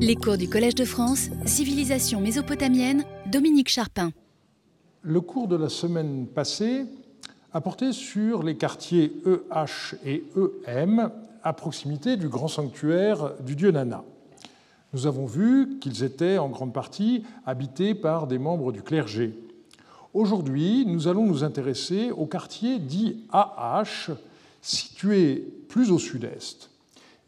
Les cours du Collège de France, Civilisation mésopotamienne, Dominique Charpin. Le cours de la semaine passée a porté sur les quartiers EH et EM à proximité du grand sanctuaire du dieu Nana. Nous avons vu qu'ils étaient en grande partie habités par des membres du clergé. Aujourd'hui, nous allons nous intéresser au quartier dit AH, situé plus au sud-est.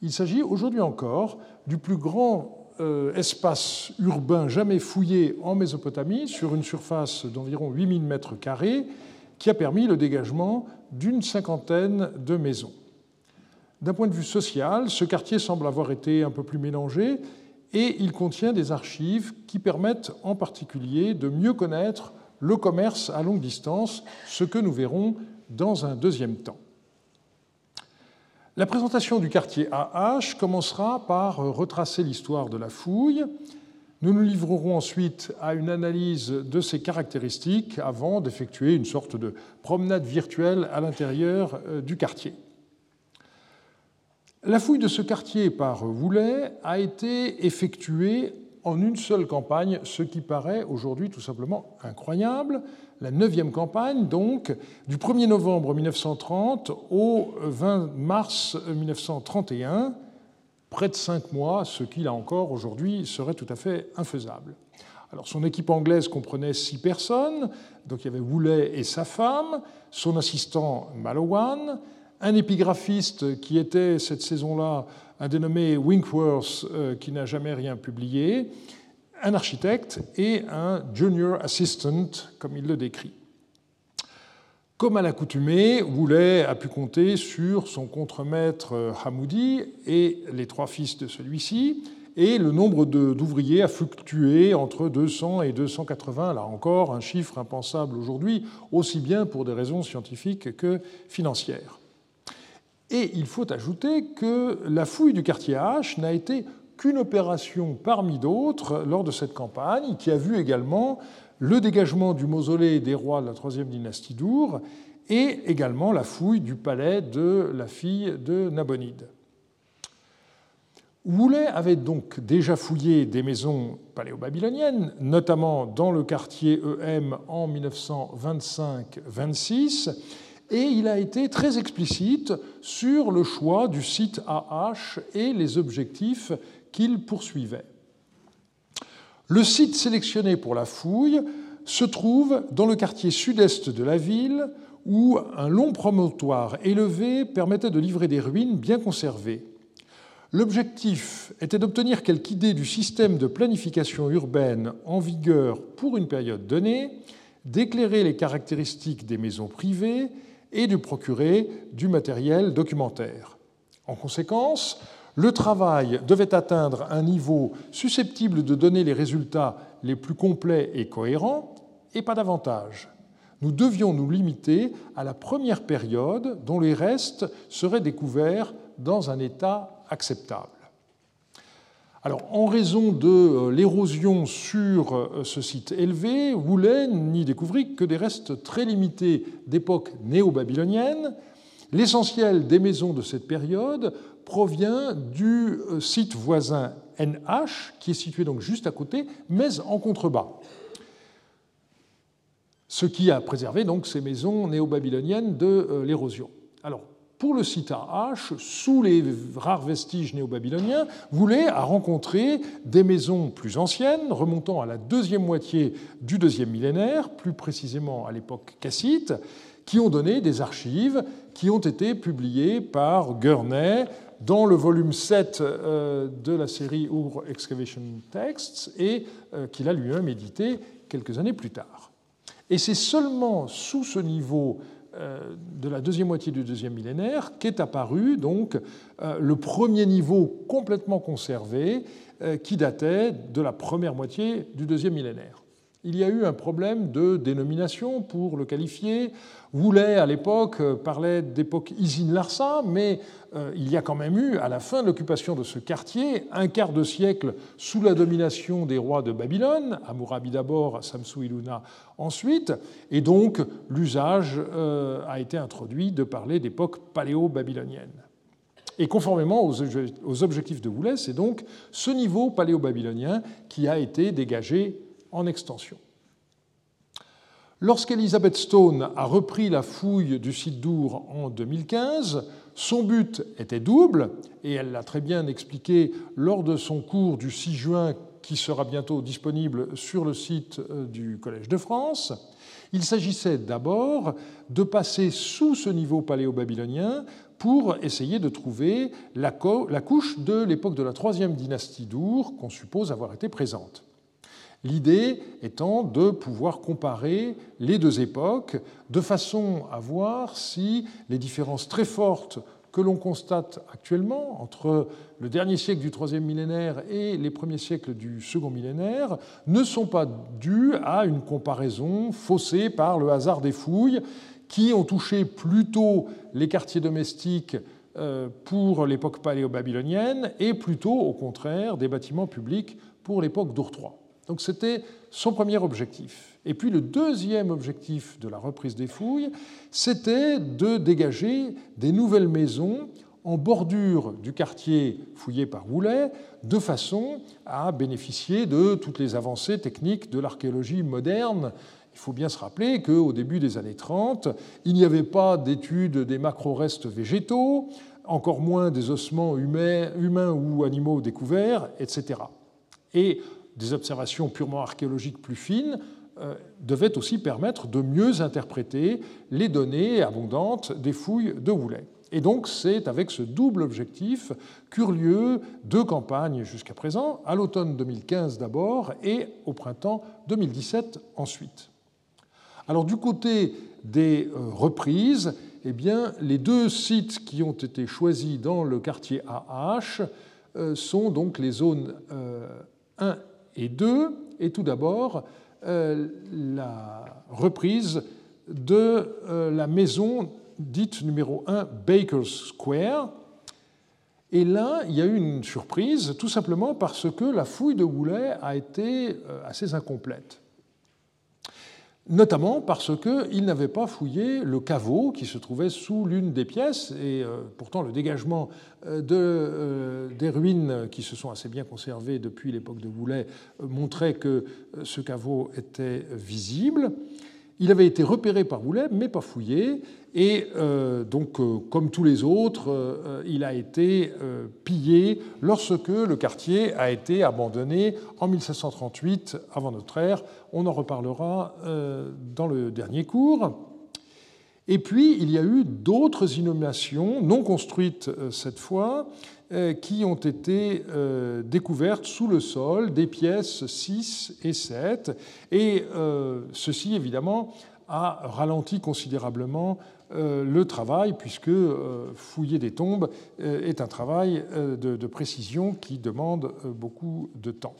Il s'agit aujourd'hui encore du plus grand euh, espace urbain jamais fouillé en Mésopotamie, sur une surface d'environ 8000 mètres carrés, qui a permis le dégagement d'une cinquantaine de maisons. D'un point de vue social, ce quartier semble avoir été un peu plus mélangé et il contient des archives qui permettent en particulier de mieux connaître le commerce à longue distance, ce que nous verrons dans un deuxième temps. La présentation du quartier AH commencera par retracer l'histoire de la fouille. Nous nous livrerons ensuite à une analyse de ses caractéristiques avant d'effectuer une sorte de promenade virtuelle à l'intérieur euh, du quartier. La fouille de ce quartier par Woulet a été effectuée en une seule campagne, ce qui paraît aujourd'hui tout simplement incroyable. La neuvième campagne, donc, du 1er novembre 1930 au 20 mars 1931, près de cinq mois, ce qui, là encore, aujourd'hui, serait tout à fait infaisable. Alors, son équipe anglaise comprenait six personnes, donc il y avait Woolley et sa femme, son assistant Malowan, un épigraphiste qui était cette saison-là un dénommé Winkworth euh, qui n'a jamais rien publié, un architecte et un junior assistant, comme il le décrit. Comme à l'accoutumée, Woolley a pu compter sur son contremaître euh, Hamoudi et les trois fils de celui-ci, et le nombre d'ouvriers a fluctué entre 200 et 280, là encore un chiffre impensable aujourd'hui, aussi bien pour des raisons scientifiques que financières. Et il faut ajouter que la fouille du quartier H n'a été qu'une opération parmi d'autres lors de cette campagne, qui a vu également le dégagement du mausolée des rois de la troisième dynastie d'Our et également la fouille du palais de la fille de Nabonide. Woulet avait donc déjà fouillé des maisons paléo-babyloniennes, notamment dans le quartier EM en 1925-26, et il a été très explicite sur le choix du site AH et les objectifs qu'il poursuivait. Le site sélectionné pour la fouille se trouve dans le quartier sud-est de la ville, où un long promontoire élevé permettait de livrer des ruines bien conservées. L'objectif était d'obtenir quelque idée du système de planification urbaine en vigueur pour une période donnée, d'éclairer les caractéristiques des maisons privées et de procurer du matériel documentaire. En conséquence, le travail devait atteindre un niveau susceptible de donner les résultats les plus complets et cohérents, et pas davantage. Nous devions nous limiter à la première période dont les restes seraient découverts dans un état acceptable. Alors, en raison de euh, l'érosion sur euh, ce site élevé, Woulet n'y découvrit que des restes très limités d'époque néo-babylonienne. L'essentiel des maisons de cette période provient du euh, site voisin NH, qui est situé donc juste à côté, mais en contrebas. Ce qui a préservé donc ces maisons néo-babyloniennes de l'érosion. Alors, pour le site H, sous les rares vestiges néo-babyloniens, voulait à rencontrer des maisons plus anciennes, remontant à la deuxième moitié du deuxième millénaire, plus précisément à l'époque cassite, qui ont donné des archives qui ont été publiées par Gurney dans le volume 7 euh, de la série Our Excavation Texts et euh, qu'il a lui-même édité quelques années plus tard. Et c'est seulement sous ce niveau euh, de la deuxième moitié du deuxième millénaire qu'est apparu donc le premier niveau complètement conservé qui datait de la première moitié du deuxième millénaire. Il y a eu un problème de dénomination pour le qualifier. Woulet, à l'époque, parlait d'époque Isin-Larsa, mais euh, il y a quand même eu, à la fin de l'occupation de ce quartier, un quart de siècle sous la domination des rois de Babylone, Hammurabi d'abord, Samsu-Iluna ensuite, et donc l'usage euh, a été introduit de parler d'époque paléo-babylonienne. Et conformément aux objectifs de Woolley, c'est donc ce niveau paléo-babylonien qui a été dégagé en extension. Lorsqu'Elizabeth Stone a repris la fouille du site d'Our en 2015, son but était double, et elle l'a très bien expliqué lors de son cours du 6 juin qui sera bientôt disponible sur le site euh, du Collège de France. Il s'agissait d'abord de passer sous ce niveau paléo-babylonien pour essayer de trouver la, couche de l'époque de la troisième dynastie d'Our qu'on suppose avoir été présente. L'idée étant de pouvoir comparer les deux époques de façon à voir si les différences très fortes que l'on constate actuellement entre le dernier siècle du troisième millénaire et les premiers siècles du second millénaire ne sont pas dues à une comparaison faussée par le hasard des fouilles qui ont touché plutôt les quartiers domestiques euh, pour l'époque paléo-babylonienne et plutôt au contraire des bâtiments publics pour l'époque III. Donc c'était son premier objectif. Et puis le deuxième objectif de la reprise des fouilles, c'était de dégager des nouvelles maisons en bordure du quartier fouillé par Woolley, de façon à bénéficier de toutes les avancées techniques de l'archéologie moderne. Il faut bien se rappeler qu'au début des années 30, il n'y avait pas d'études des macro-restes végétaux, encore moins des ossements humains, humains ou animaux découverts, etc. Et des observations purement archéologiques plus fines euh, devaient aussi permettre de mieux interpréter les données abondantes des fouilles de Woolley. Et donc c'est avec ce double objectif qu'eurent lieu deux campagnes jusqu'à présent, à l'automne 2015 d'abord et au printemps 2017 ensuite. Alors du côté des euh, reprises, eh bien, les deux sites qui ont été choisis dans le quartier AH sont donc les zones 1 et 2, et tout d'abord euh, la reprise de euh, la maison dite numéro 1 Baker's Square. Et là, il y a eu une surprise, tout simplement parce que la fouille de Woolley a été euh, assez incomplète notamment parce qu'il n'avait pas fouillé le caveau qui se trouvait sous l'une des pièces, et euh, pourtant le dégagement euh, euh, des ruines qui se sont assez bien conservées depuis l'époque de Boulet montrait que ce caveau était visible. Il avait été repéré par Boulet, mais pas fouillé, et euh, donc, euh, comme tous les autres, euh, il a été pillé lorsque le quartier a été abandonné en 1738 avant notre ère. On en reparlera dans le dernier cours. Et puis, il y a eu d'autres inhumations, non construites cette fois, qui ont été découvertes sous le sol, des pièces 6 et 7. Et ceci, évidemment, a ralenti considérablement euh, le travail, puisque euh, fouiller des tombes euh, est un travail de, précision qui demande beaucoup de temps.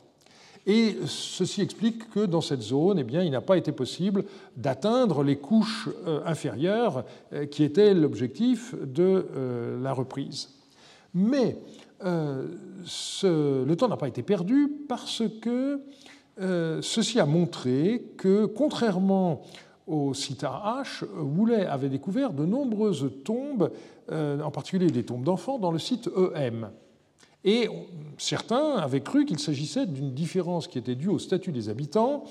Et ceci explique que dans cette zone, eh il n'a pas été possible d'atteindre les couches inférieures qui étaient l'objectif de la reprise. Mais le temps n'a pas été perdu parce que ceci a montré que, contrairement au site H, Woolley avait découvert de nombreuses tombes, euh, en particulier des tombes d'enfants, dans le site EM. Et certains avaient cru qu'il s'agissait d'une différence qui était due au statut des habitants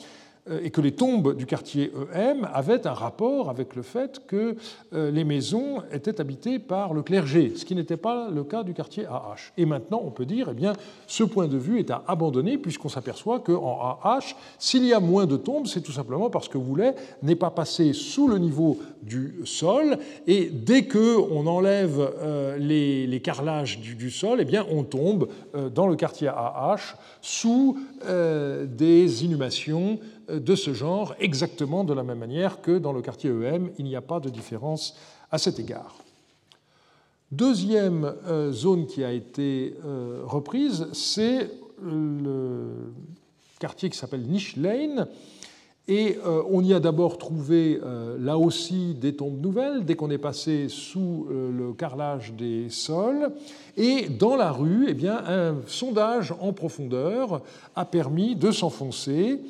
et que les tombes du quartier EM avaient un rapport avec le fait que euh, les maisons étaient habitées par le clergé, ce qui n'était pas le cas du quartier AH. Et maintenant, on peut dire, eh bien, ce point de vue est à abandonner puisqu'on s'aperçoit qu'en AH, s'il y a moins de tombes, c'est tout simplement parce que Woolley n'est pas passé sous le niveau du sol et dès que on enlève euh, les, carrelages du, sol, eh bien, on tombe dans le quartier AH sous des inhumations de ce genre, exactement de la même manière que dans le quartier EM, il n'y a pas de différence à cet égard. Deuxième euh, zone qui a été euh, reprise, c'est le quartier qui s'appelle Niche Lane. Et euh, on y a d'abord trouvé là aussi des tombes nouvelles dès qu'on est passé sous le carrelage des sols. Et dans la rue, eh bien, un sondage en profondeur a permis de s'enfoncer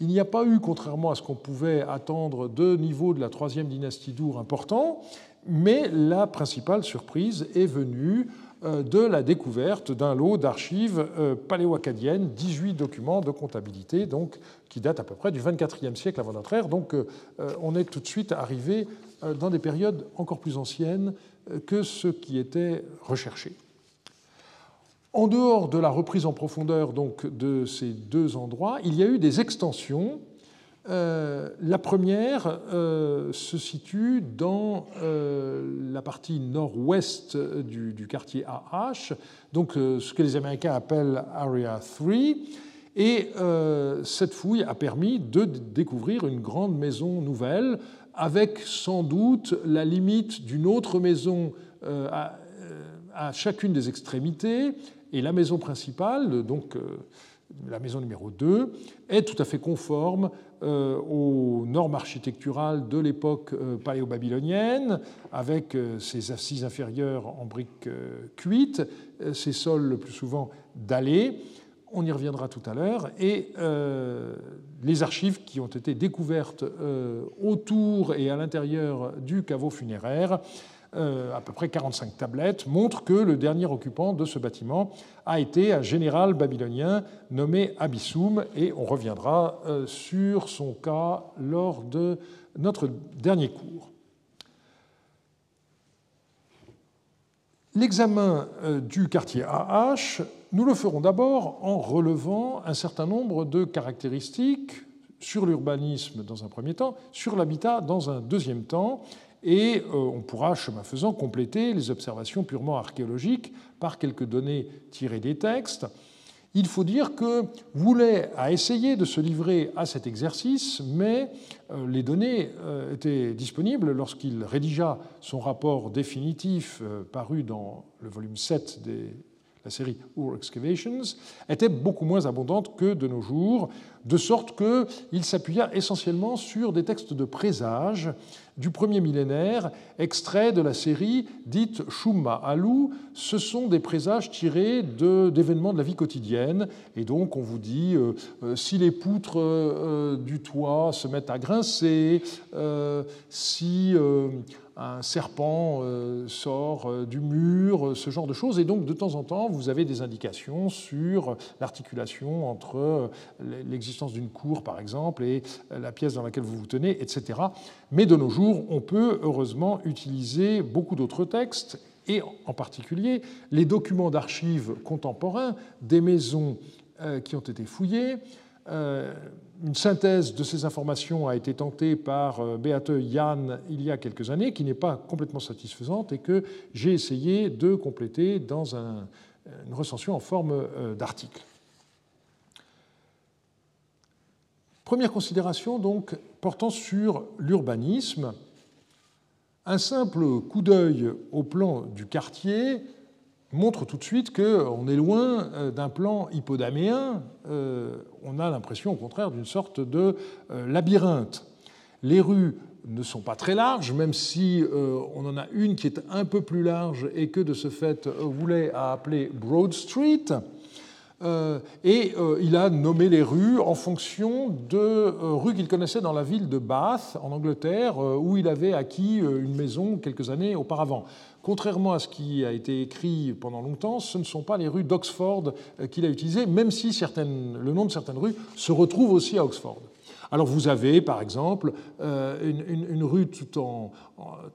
il n'y a pas eu, contrairement à ce qu'on pouvait attendre, de niveau de la troisième dynastie d'Our important, mais la principale surprise est venue de la découverte d'un lot d'archives paléo-acadiennes, 18 documents de comptabilité, qui datent à peu près du 24e siècle avant notre ère. Donc on est tout de suite arrivé dans des périodes encore plus anciennes que ce qui était recherché. En dehors de la reprise en profondeur donc, de ces deux endroits, il y a eu des extensions. Euh, la première euh, se situe dans euh, la partie nord-ouest du, quartier AH, donc ce que les Américains appellent Area 3. Et cette fouille a permis de découvrir une grande maison nouvelle, avec sans doute la limite d'une autre maison à chacune des extrémités, et la maison principale, donc euh, la maison numéro 2, est tout à fait conforme euh, aux normes architecturales de l'époque euh, paléo-babylonienne, avec ses assises inférieures en briques cuites, ses sols le plus souvent dallés. On y reviendra tout à l'heure. Et les archives qui ont été découvertes autour et à l'intérieur du caveau funéraire à peu près 45 tablettes, montrent que le dernier occupant de ce bâtiment a été un général babylonien nommé Abissoum, et on reviendra euh, sur son cas lors de notre dernier cours. L'examen euh, du quartier AH, nous le ferons d'abord en relevant un certain nombre de caractéristiques sur l'urbanisme dans un premier temps, sur l'habitat dans un deuxième temps, et euh, on pourra, chemin faisant, compléter les observations purement archéologiques par quelques données tirées des textes. Il faut dire que Woulet a essayé de se livrer à cet exercice, mais euh, les données euh, étaient disponibles lorsqu'il rédigea son rapport définitif paru dans le volume 7 de la série Ur Excavations, étaient beaucoup moins abondantes que de nos jours, de sorte qu'il s'appuya essentiellement sur des textes de présage du premier millénaire, extrait de la série dite Shumma Alou. Ce sont des présages tirés d'événements de, la vie quotidienne. Et donc, on vous dit euh, euh, si les poutres euh, du toit se mettent à grincer, si un serpent sort du mur, ce genre de choses. Et donc, de temps en temps, vous avez des indications sur l'articulation entre l'existence d'une cour, par exemple, et la pièce dans laquelle vous vous tenez, etc. Mais de nos jours, on peut heureusement utiliser beaucoup d'autres textes, et en particulier les documents d'archives contemporains des maisons euh, qui ont été fouillées. Euh, une synthèse de ces informations a été tentée par euh, Beate Jan il y a quelques années, qui n'est pas complètement satisfaisante et que j'ai essayé de compléter dans une recension en forme d'article. Première considération donc portant sur l'urbanisme. Un simple coup d'œil au plan du quartier montre tout de suite qu'on est loin euh, d'un plan hippodaméen. Euh, on a l'impression au contraire d'une sorte de euh, labyrinthe. Les rues ne sont pas très larges, même si on en a une qui est un peu plus large et que de ce fait voulait appeler Broad Street. Et il a nommé les rues en fonction de rues qu'il connaissait dans la ville de Bath, en Angleterre, où il avait acquis une maison quelques années auparavant. Contrairement à ce qui a été écrit pendant longtemps, ce ne sont pas les rues d'Oxford qu'il a utilisées, même si le nom de certaines rues se retrouve aussi à Oxford. Alors vous avez par exemple euh, une, rue tout en,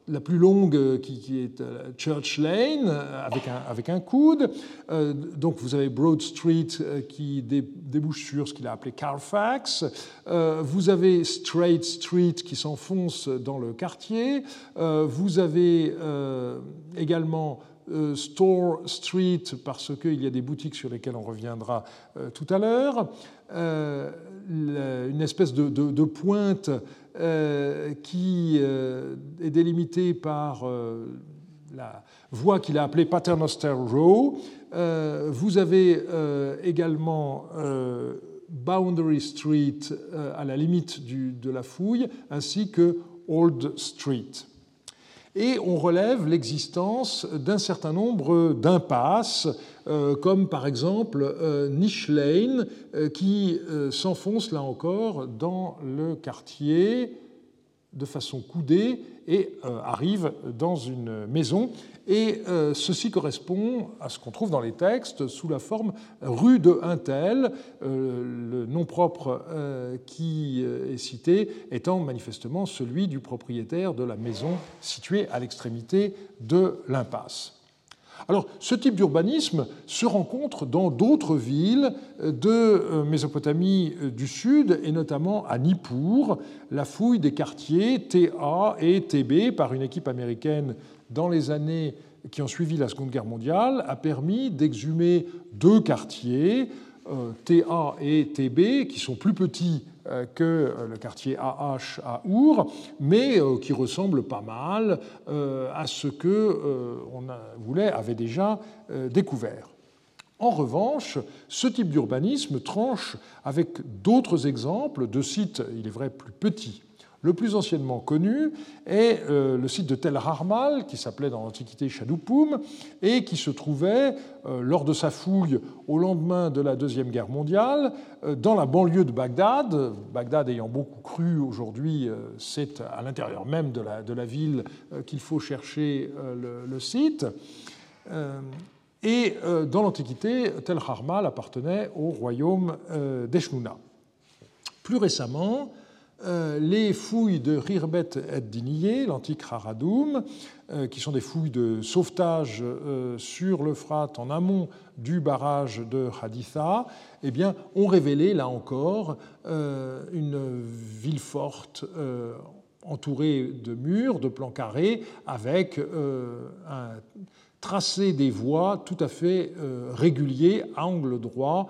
la plus longue euh, qui, est euh, Church Lane avec un, avec un coude. donc vous avez Broad Street qui débouche sur ce qu'il a appelé Carfax. vous avez Straight Street qui s'enfonce dans le quartier. vous avez également Store Street parce qu'il y a des boutiques sur lesquelles on reviendra tout à l'heure. Euh, une espèce de, pointe euh, qui euh, est délimitée par la voie qu'il a appelée Paternoster Row. vous avez également Boundary Street à la limite de la fouille, ainsi que Old Street et on relève l'existence d'un certain nombre d'impasses, euh, comme par exemple euh, Niche Lane, euh, qui s'enfonce là encore dans le quartier de façon coudée et arrive dans une maison. Et ceci correspond à ce qu'on trouve dans les textes sous la forme rue de Untel, le nom propre qui est cité étant manifestement celui du propriétaire de la maison située à l'extrémité de l'impasse. Alors, ce type d'urbanisme se rencontre dans d'autres villes de euh, Mésopotamie euh, du Sud, et notamment à Nippur. La fouille des quartiers TA et TB par une équipe américaine dans les années qui ont suivi la Seconde Guerre mondiale a permis d'exhumer deux quartiers, euh, TA et TB, qui sont plus petits que euh, le quartier AH à Our, mais euh, qui ressemble pas mal à ce que on voulait avait déjà découvert. En revanche, ce type d'urbanisme tranche avec d'autres exemples de sites, il est vrai, plus petits le plus anciennement connu est euh, le site de Tel Harmal, qui s'appelait dans l'Antiquité Shadoupum, et qui se trouvait, euh, lors de sa fouille au lendemain de la Deuxième Guerre mondiale, euh, dans la banlieue de Bagdad. Bagdad ayant beaucoup cru aujourd'hui, c'est à l'intérieur même de la, ville qu'il faut chercher le, site. Et dans l'Antiquité, Tel Harmal appartenait au royaume d'Eshnouna. Plus récemment, les fouilles de Rirbet et Diniye, l'antique Haradoum, euh, qui sont des fouilles de sauvetage euh, sur l'Euphrate en amont du barrage de Haditha, eh bien, ont révélé, là encore, une ville forte entourée de murs, de plans carrés, avec un tracé des voies tout à fait régulier, à angle droit,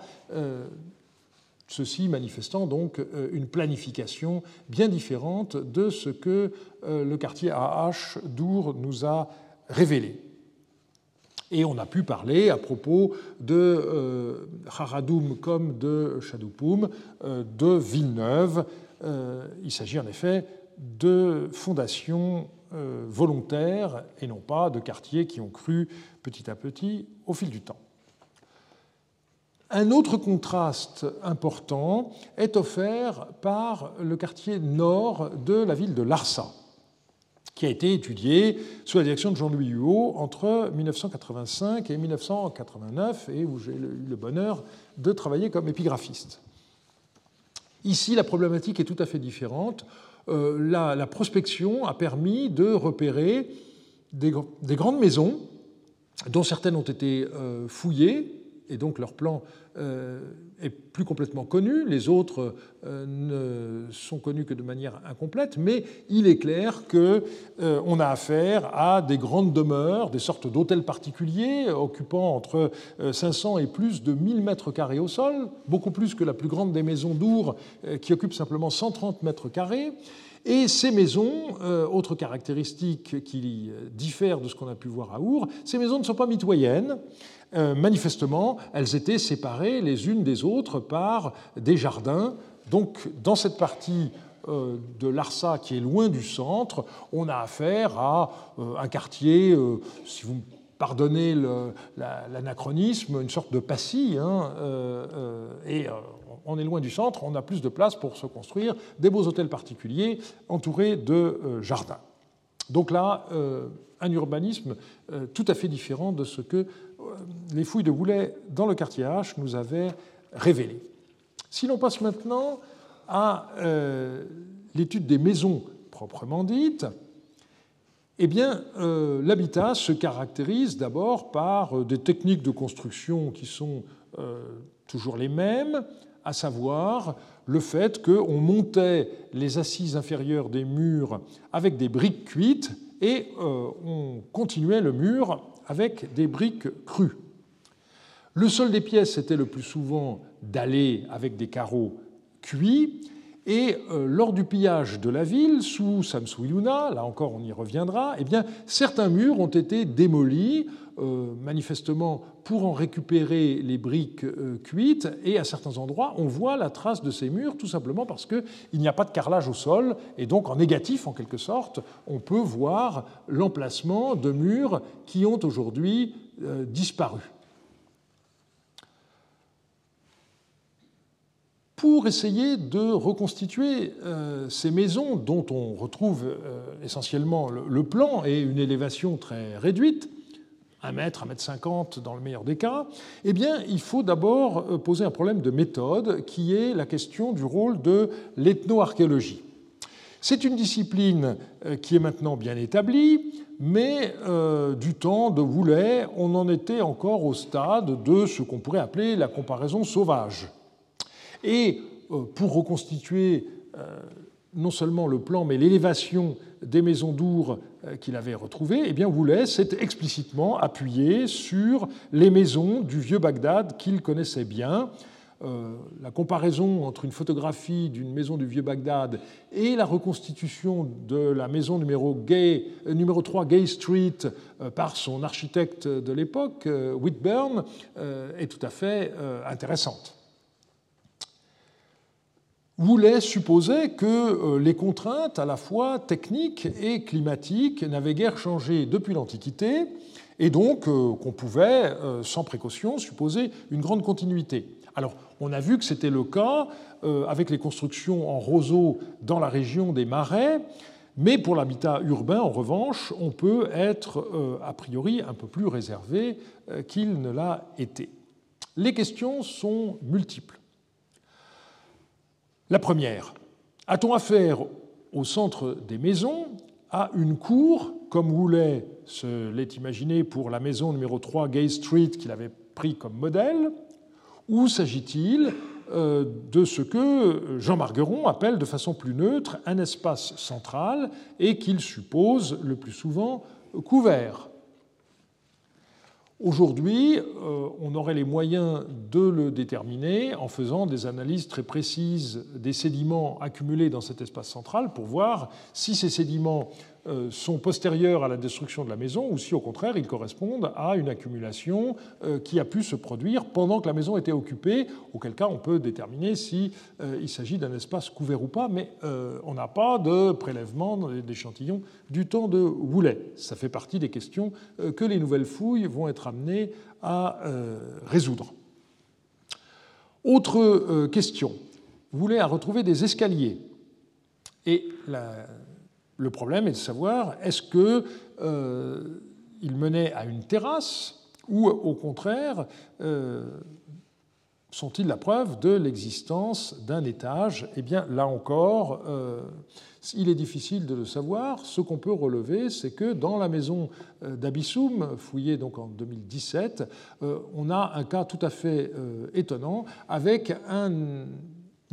ceci manifestant donc euh, une planification bien différente de ce que euh, le quartier AH d'Our nous a révélé. Et on a pu parler à propos de euh, Haradoum comme de Chadoupum, de Villeneuve. il s'agit en effet de fondations volontaires et non pas de quartiers qui ont cru petit à petit au fil du temps. Un autre contraste important est offert par le quartier nord de la ville de Larsa, qui a été étudié sous la direction de Jean-Louis Huot entre 1985 et 1989, et où j'ai eu le bonheur de travailler comme épigraphiste. Ici, la problématique est tout à fait différente. Euh, la, prospection a permis de repérer des, grandes maisons, dont certaines ont été euh, fouillées, et donc leur plan est plus complètement connu, les autres euh, ne sont connus que de manière incomplète, mais il est clair qu'on euh, a affaire à des grandes demeures, des sortes d'hôtels particuliers occupant entre 500 et plus de 1000 mètres carrés au sol, beaucoup plus que la plus grande des maisons d'Our qui occupe simplement 130 mètres carrés. Et ces maisons, autre caractéristique qui diffère de ce qu'on a pu voir à Our, ces maisons ne sont pas mitoyennes. Euh, manifestement, elles étaient séparées les unes des autres par des jardins. Donc, dans cette partie euh, de Larsa qui est loin du centre, on a affaire à euh, un quartier, si vous me pardonnez l'anachronisme, une sorte de passy, hein, et on est loin du centre, on a plus de place pour se construire des beaux hôtels particuliers entourés de jardins. Donc là, un urbanisme tout à fait différent de ce que les fouilles de Goulet dans le quartier H nous avaient révélé. Si l'on passe maintenant à euh, l'étude des maisons proprement dites, eh bien, euh, l'habitat se caractérise d'abord par euh, des techniques de construction qui sont toujours les mêmes, à savoir le fait qu'on montait les assises inférieures des murs avec des briques cuites et on continuait le mur avec des briques crues. Le sol des pièces était le plus souvent dallé avec des carreaux cuits, et euh, lors du pillage de la ville, sous Samsuyuna, là encore on y reviendra, eh bien, certains murs ont été démolis, euh, manifestement pour en récupérer les briques euh, cuites, et à certains endroits on voit la trace de ces murs tout simplement parce qu'il n'y a pas de carrelage au sol, et donc en négatif en quelque sorte, on peut voir l'emplacement de murs qui ont aujourd'hui disparu. pour essayer de reconstituer ces maisons dont on retrouve essentiellement le plan et une élévation très réduite, 1 mètre, 1 mètre 50 dans le meilleur des cas, eh bien, il faut d'abord poser un problème de méthode qui est la question du rôle de l'ethnoarchéologie. C'est une discipline euh, qui est maintenant bien établie, mais euh, du temps de Woulet, on en était encore au stade de ce qu'on pourrait appeler la comparaison sauvage. Et euh, pour reconstituer non seulement le plan, mais l'élévation des maisons d'Our qu'il avait retrouvées, eh bien Woulet s'est explicitement appuyé sur les maisons du vieux Bagdad qu'il connaissait bien, euh, la comparaison entre une photographie d'une maison du vieux Bagdad et la reconstitution de la maison numéro, Gay, euh, numéro 3 Gay Street euh, par son architecte de l'époque, Whitburn, est tout à fait intéressante. Woolley supposait que les contraintes à la fois techniques et climatiques n'avaient guère changé depuis l'Antiquité et donc qu'on pouvait, sans précaution, supposer une grande continuité. Alors, on a vu que c'était le cas euh, avec les constructions en roseaux dans la région des marais, mais pour l'habitat urbain, en revanche, on peut être euh, a priori un peu plus réservé euh, qu'il ne l'a été. Les questions sont multiples. La première, a-t-on affaire au centre des maisons à une cour, comme Woolley se l'est imaginé pour la maison numéro 3 Gay Street qu'il avait pris comme modèle, ou s'agit-il euh, de ce que Jean Margueron appelle de façon plus neutre un espace central et qu'il suppose le plus souvent couvert? Aujourd'hui, euh, on aurait les moyens de le déterminer en faisant des analyses très précises des sédiments accumulés dans cet espace central pour voir si ces sédiments sont postérieurs à la destruction de la maison ou si au contraire ils correspondent à une accumulation euh, qui a pu se produire pendant que la maison était occupée, auquel cas on peut déterminer s'il euh, s'agit d'un espace couvert ou pas, mais on n'a pas de prélèvement d'échantillons du temps de Woulet. Ça fait partie des questions que les nouvelles fouilles vont être amenées à résoudre. Autre question. Woulet a retrouvé des escaliers. Et la, le problème est de savoir est-ce qu'il euh, menait à une terrasse ou au contraire euh, sont-ils la preuve de l'existence d'un étage? Eh bien, là encore, euh, il est difficile de le savoir. Ce qu'on peut relever, c'est que dans la maison d'Abissoum, fouillée donc en 2017, on a un cas tout à fait étonnant avec un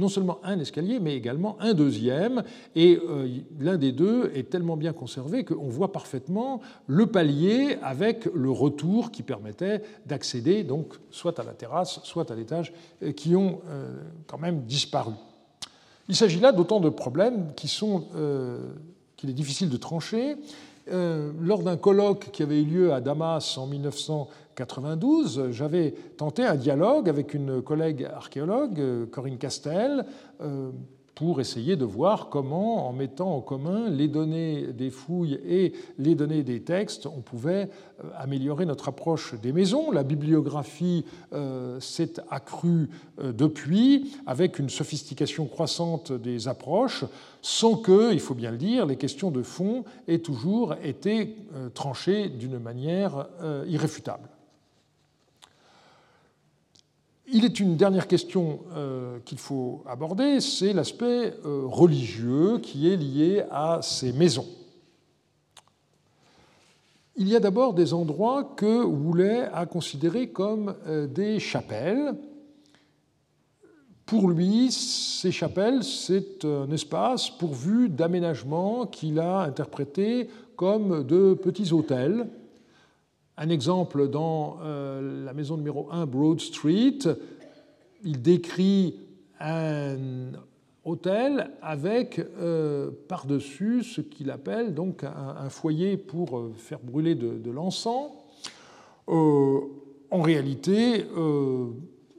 non seulement un escalier, mais également un deuxième. Et euh, l'un des deux est tellement bien conservé qu'on voit parfaitement le palier avec le retour qui permettait d'accéder soit à la terrasse, soit à l'étage, euh, qui ont euh, quand même disparu. Il s'agit là d'autant de problèmes qu'il est difficile de trancher. Lors d'un colloque qui avait eu lieu à Damas en 1900, 92, j'avais tenté un dialogue avec une collègue archéologue, Corinne Castel, euh, pour essayer de voir comment, en mettant en commun les données des fouilles et les données des textes, on pouvait euh, améliorer notre approche des maisons. La bibliographie euh, s'est accrue depuis, avec une sophistication croissante des approches, sans que, il faut bien le dire, les questions de fond aient toujours été tranchées d'une manière irréfutable. Il est une dernière question euh, qu'il faut aborder, c'est l'aspect euh, religieux qui est lié à ces maisons. Il y a d'abord des endroits que Woulet a considérés comme euh, des chapelles. Pour lui, ces chapelles, c'est un espace pourvu d'aménagements qu'il a interprétés comme de petits hôtels un exemple dans euh, la maison numéro 1, Broad Street, il décrit un hôtel avec euh, par-dessus ce qu'il appelle donc un, foyer pour euh, faire brûler de, l'encens. en réalité,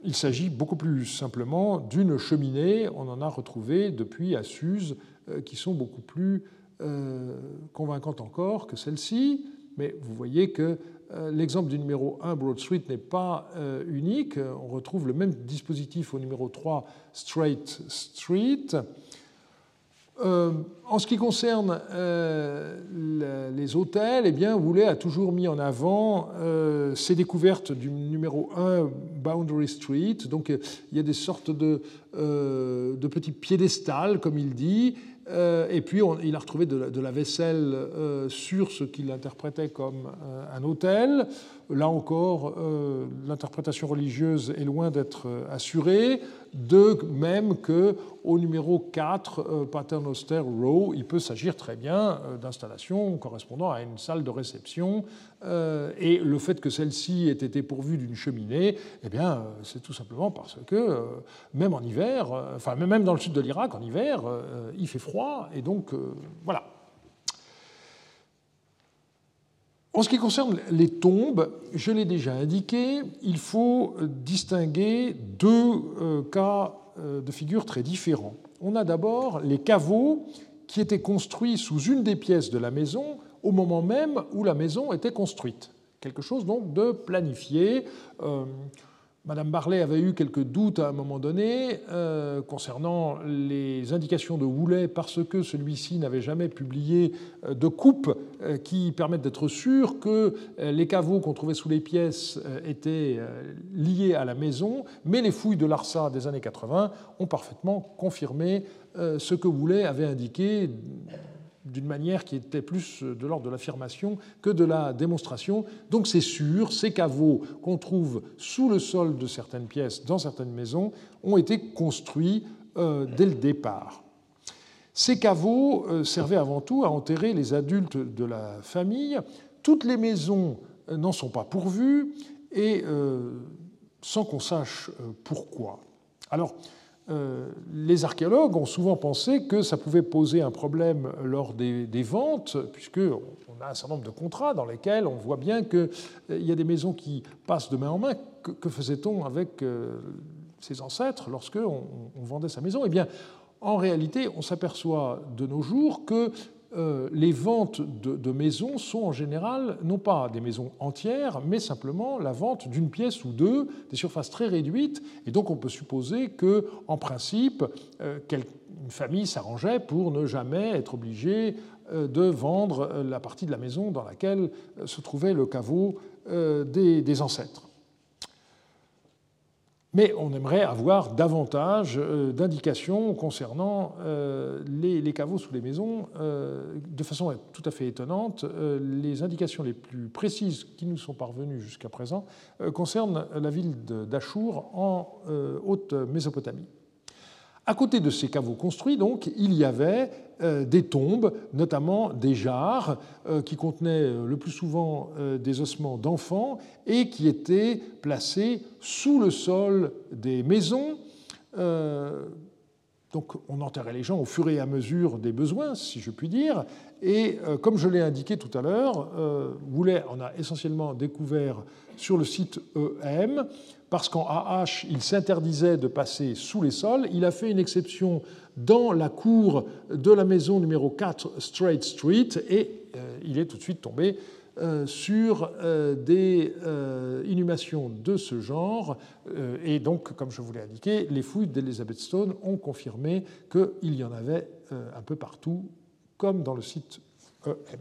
il s'agit beaucoup plus simplement d'une cheminée. On en a retrouvé depuis à Suse qui sont beaucoup plus convaincantes encore que celle-ci. Mais vous voyez que l'exemple du numéro 1 Broad Street n'est pas unique. On retrouve le même dispositif au numéro 3 Straight Street. Euh, en ce qui concerne euh, les hôtels, eh bien, Woolley a toujours mis en avant euh, ses découvertes du numéro 1 Boundary Street. Donc il y a des sortes de petits piédestals, comme il dit, et puis il a retrouvé de la, vaisselle sur ce qu'il interprétait comme un hôtel. Là encore, l'interprétation religieuse est loin d'être assurée de même que au numéro 4, euh, Paternoster Row, il peut s'agir très bien euh, d'installations correspondant à une salle de réception. Euh, et le fait que celle-ci ait été pourvue d'une cheminée, eh bien, c'est tout simplement parce que même en hiver, enfin même dans le sud de l'Irak, en hiver, il fait froid, et donc voilà. En ce qui concerne les tombes, je l'ai déjà indiqué, il faut distinguer deux euh, cas euh, de figure très différents. On a d'abord les caveaux qui étaient construits sous une des pièces de la maison au moment même où la maison était construite. Quelque chose donc de planifié. Euh, Madame Barley avait eu quelques doutes à un moment donné euh, concernant les indications de Woolley parce que celui-ci n'avait jamais publié euh, de coupe euh, qui permettent d'être sûr que les caveaux qu'on trouvait sous les pièces étaient liés à la maison, mais les fouilles de l'ARSA des années 80 ont parfaitement confirmé ce que Woolley avait indiqué d'une manière qui était plus de l'ordre de l'affirmation que de la démonstration. Donc c'est sûr, ces caveaux qu'on trouve sous le sol de certaines pièces dans certaines maisons ont été construits euh, dès le départ. Ces caveaux euh, servaient avant tout à enterrer les adultes de la famille. Toutes les maisons euh, n'en sont pas pourvues et sans qu'on sache pourquoi. Alors, les archéologues ont souvent pensé que ça pouvait poser un problème lors des, ventes, puisqu'on a un certain nombre de contrats dans lesquels on voit bien qu'il euh, y a des maisons qui passent de main en main. Que, faisait-on avec euh, ses ancêtres lorsque on, vendait sa maison? Eh bien, en réalité, on s'aperçoit de nos jours que euh, les ventes de, maisons sont en général non pas des maisons entières, mais simplement la vente d'une pièce ou deux, des surfaces très réduites. Et donc on peut supposer que, en principe, euh, une famille s'arrangeait pour ne jamais être obligée euh, de vendre la partie de la maison dans laquelle se trouvait le caveau des ancêtres. Mais on aimerait avoir davantage euh, d'indications concernant euh, les, caveaux sous les maisons. Euh, de façon tout à fait étonnante, les indications les plus précises qui nous sont parvenues jusqu'à présent concernent la ville d'Achour en Haute-Mésopotamie. À côté de ces caveaux construits, donc, il y avait euh, des tombes, notamment des jarres, euh, qui contenaient euh, le plus souvent des ossements d'enfants et qui étaient placés sous le sol des maisons. Donc on enterrait les gens au fur et à mesure des besoins, si je puis dire. Et comme je l'ai indiqué tout à l'heure, Woulet en a essentiellement découvert sur le site EM parce qu'en AH, il s'interdisait de passer sous les sols. Il a fait une exception dans la cour de la maison numéro 4 Straight Street et euh, il est tout de suite tombé euh, sur euh, des inhumations de ce genre. et donc, comme je vous l'ai indiqué, les fouilles d'Elizabeth Stone ont confirmé qu'il y en avait un peu partout, comme dans le site EM.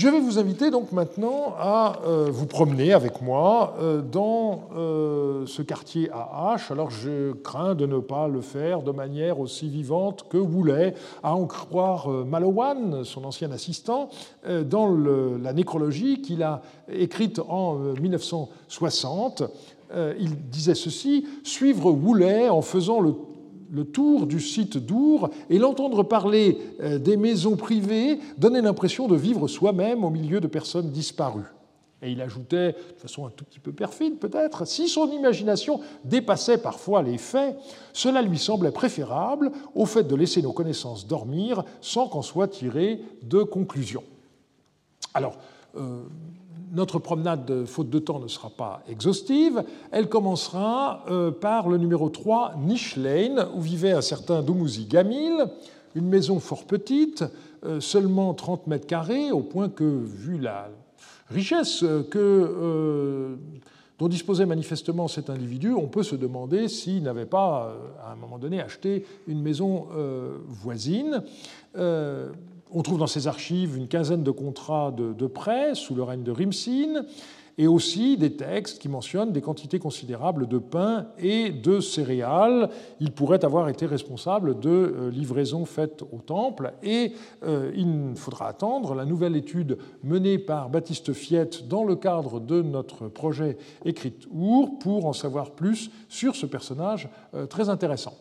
Je vais vous inviter donc maintenant à euh, vous promener avec moi euh, dans euh, ce quartier AH. Alors je crains de ne pas le faire de manière aussi vivante que voulait, à en croire Malowan, son ancien assistant, dans la nécrologie qu'il a écrite en 1960. Il disait ceci Suivre Woulet en faisant le le tour du site d'Our et l'entendre parler euh, des maisons privées donnait l'impression de vivre soi-même au milieu de personnes disparues. Et il ajoutait, de façon un tout petit peu perfide peut-être, si son imagination dépassait parfois les faits, cela lui semblait préférable au fait de laisser nos connaissances dormir sans qu'en soit tiré de conclusion. Alors, euh, notre promenade, faute de temps, ne sera pas exhaustive. Elle commencera euh, par le numéro 3, Niche Lane, où vivait un certain Doumouzi Gamil, une maison fort petite, euh, seulement 30 mètres carrés, au point que, vu la, richesse que, dont disposait manifestement cet individu, on peut se demander s'il n'avait pas, à un moment donné, acheté une maison voisine. On trouve dans ses archives une quinzaine de contrats de, de prêt sous le règne de Rimsin et aussi des textes qui mentionnent des quantités considérables de pain et de céréales. Il pourrait avoir été responsable de euh, livraisons faites au temple et euh, il faudra attendre la nouvelle étude menée par Baptiste Fiette dans le cadre de notre projet Écriture pour en savoir plus sur ce personnage euh, très intéressant.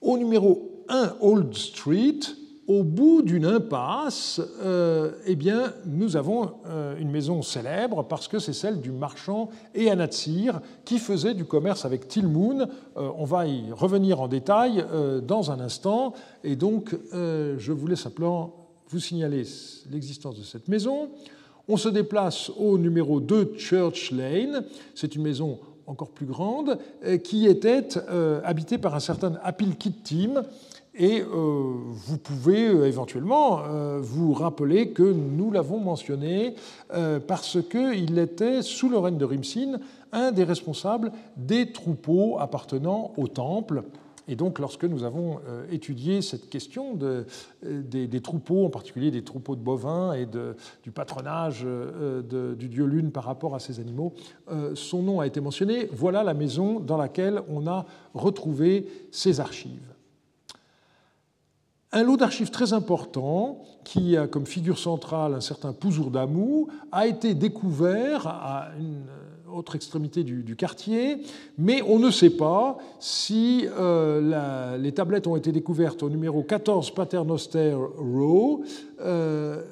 Au numéro 1 Old Street, au bout d'une impasse, euh, eh bien, nous avons euh, une maison célèbre parce que c'est celle du marchand Ehanatsir qui faisait du commerce avec Tilmoun. Euh, on va y revenir en détail dans un instant. Et donc, je voulais simplement vous signaler l'existence de cette maison. On se déplace au numéro 2 Church Lane. C'est une maison encore plus grande qui était habitée par un certain Apil Kittim et euh, vous pouvez euh, éventuellement euh, vous rappeler que nous l'avons mentionné parce qu'il était, sous le règne de Rimsin, un des responsables des troupeaux appartenant au temple. Et donc, lorsque nous avons étudié cette question de, des, troupeaux, en particulier des troupeaux de bovins et du patronage du dieu Lune par rapport à ces animaux, son nom a été mentionné. Voilà la maison dans laquelle on a retrouvé ces archives. Un lot d'archives très important, qui a comme figure centrale un certain d'Amou, a été découvert à une autre extrémité du, quartier, mais on ne sait pas si euh, les tablettes ont été découvertes au numéro 14 Paternoster Row, euh,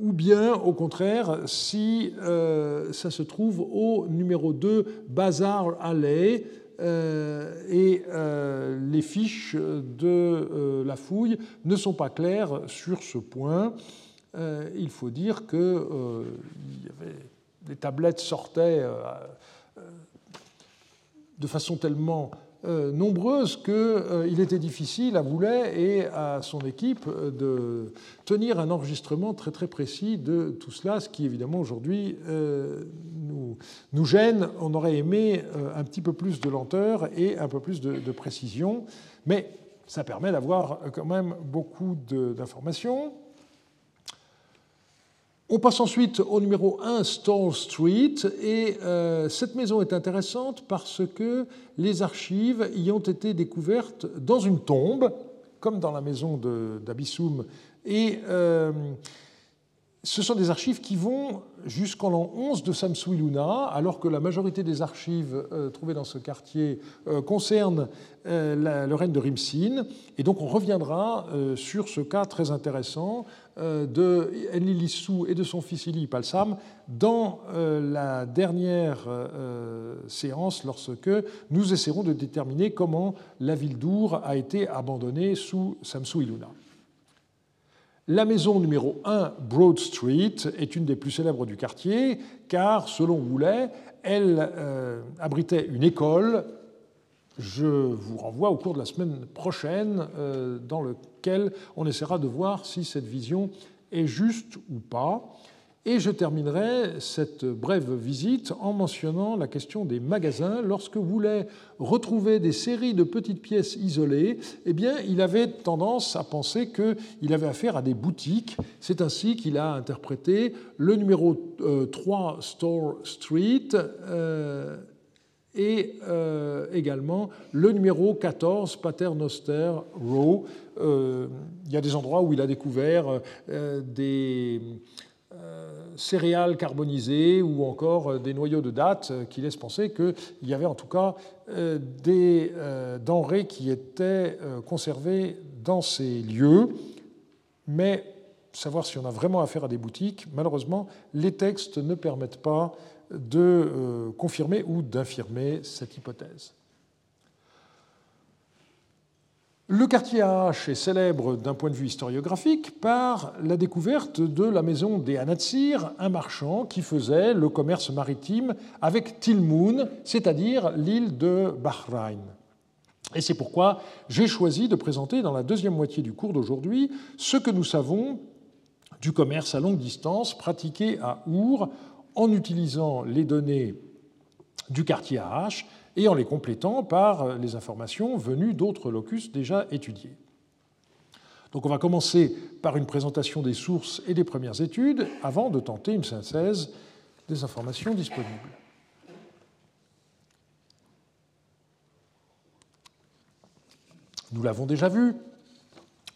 ou bien au contraire si euh, ça se trouve au numéro 2 Bazar Alley, et euh, les fiches de euh, la fouille ne sont pas claires sur ce point. il faut dire que les tablettes sortaient de façon tellement euh, nombreuses qu'il euh, était difficile à Boulet et à son équipe de tenir un enregistrement très très précis de tout cela, ce qui évidemment aujourd'hui euh, nous, gêne. On aurait aimé un petit peu plus de lenteur et un peu plus de précision, mais ça permet d'avoir quand même beaucoup d'informations. On passe ensuite au numéro 1, Stall Street, et euh, cette maison est intéressante parce que les archives y ont été découvertes dans une tombe, comme dans la maison d'Abissoum, et euh, ce sont des archives qui vont jusqu'en l'an 11 de Samsuiluna, alors que la majorité des archives euh, trouvées dans ce quartier euh, concernent euh, le règne de Rimsin. Et donc on reviendra sur ce cas très intéressant de Enlilissou et de son fils Ili Palsam dans la dernière séance, lorsque nous essaierons de déterminer comment la ville d'Our a été abandonnée sous Samsuiluna. La maison numéro 1, Broad Street, est une des plus célèbres du quartier, car, selon Woulet, elle euh, abritait une école. Je vous renvoie au cours de la semaine prochaine, euh, dans lequel on essaiera de voir si cette vision est juste ou pas. Et je terminerai cette brève visite en mentionnant la question des magasins. Lorsque voulait retrouver des séries de petites pièces isolées, eh bien, il avait tendance à penser qu'il avait affaire à des boutiques. C'est ainsi qu'il a interprété le numéro 3 euh, Store Street. Euh, et euh, également le numéro 14 Paternoster Row. il y a des endroits où il a découvert des, céréales carbonisées ou encore euh, des noyaux de date euh, qui laissent penser qu'il y avait en tout cas des denrées qui étaient conservées dans ces lieux. Mais savoir si on a vraiment affaire à des boutiques, malheureusement, les textes ne permettent pas de confirmer ou d'infirmer cette hypothèse. Le quartier AH est célèbre d'un point de vue historiographique par la découverte de la maison des Anatsir, un marchand qui faisait le commerce maritime avec Tilmoun, c'est-à-dire l'île de Bahreïn. Et c'est pourquoi j'ai choisi de présenter dans la deuxième moitié du cours d'aujourd'hui ce que nous savons du commerce à longue distance pratiqué à Our en utilisant les données du quartier AH et en les complétant par les informations venues d'autres locus déjà étudiés. Donc on va commencer par une présentation des sources et des premières études avant de tenter une synthèse des informations disponibles. Nous l'avons déjà vu,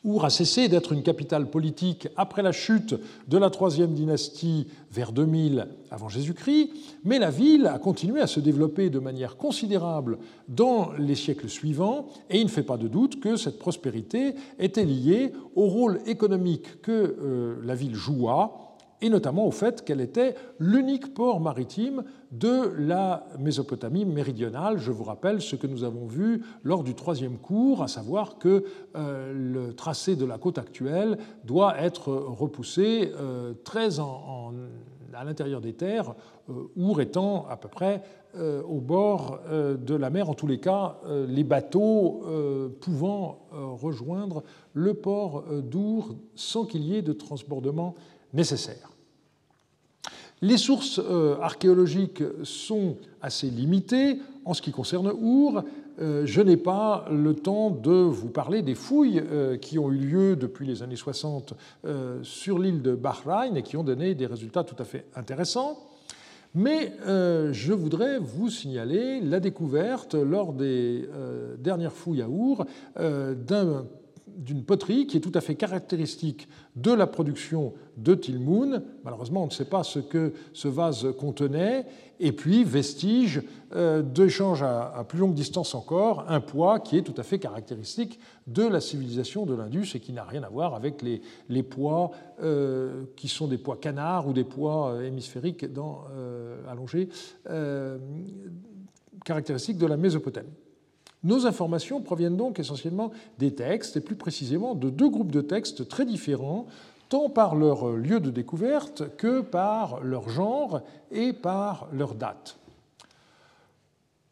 Our a cessé d'être une capitale politique après la chute de la troisième dynastie vers 2000 avant Jésus-Christ, mais la ville a continué à se développer de manière considérable dans les siècles suivants, et il ne fait pas de doute que cette prospérité était liée au rôle économique que euh, la ville joua et notamment au fait qu'elle était l'unique port maritime de la Mésopotamie méridionale. Je vous rappelle ce que nous avons vu lors du troisième cours, à savoir que euh, le tracé de la côte actuelle doit être repoussé euh, très à l'intérieur des terres, euh, étant à peu près au bord de la mer, en tous les cas, les bateaux pouvant rejoindre le port d'Our sans qu'il y ait de transbordement nécessaire. Les sources euh, archéologiques sont assez limitées en ce qui concerne Our. Euh, je n'ai pas le temps de vous parler des fouilles euh, qui ont eu lieu depuis les années 60 sur l'île de Bahreïn et qui ont donné des résultats tout à fait intéressants. Mais je voudrais vous signaler la découverte lors des dernières fouilles à Our d'un d'une poterie qui est tout à fait caractéristique de la production de Tilmoun. Malheureusement, on ne sait pas ce que ce vase contenait. Et puis, vestige euh, d'échanges à, plus longue distance encore, un poids qui est tout à fait caractéristique de la civilisation de l'Indus et qui n'a rien à voir avec les, poids euh, qui sont des poids canards ou des poids euh, hémisphériques allongés, caractéristiques de la Mésopotamie. Nos informations proviennent donc essentiellement des textes, et plus précisément de deux groupes de textes très différents, tant par leur lieu de découverte que par leur genre et par leur date.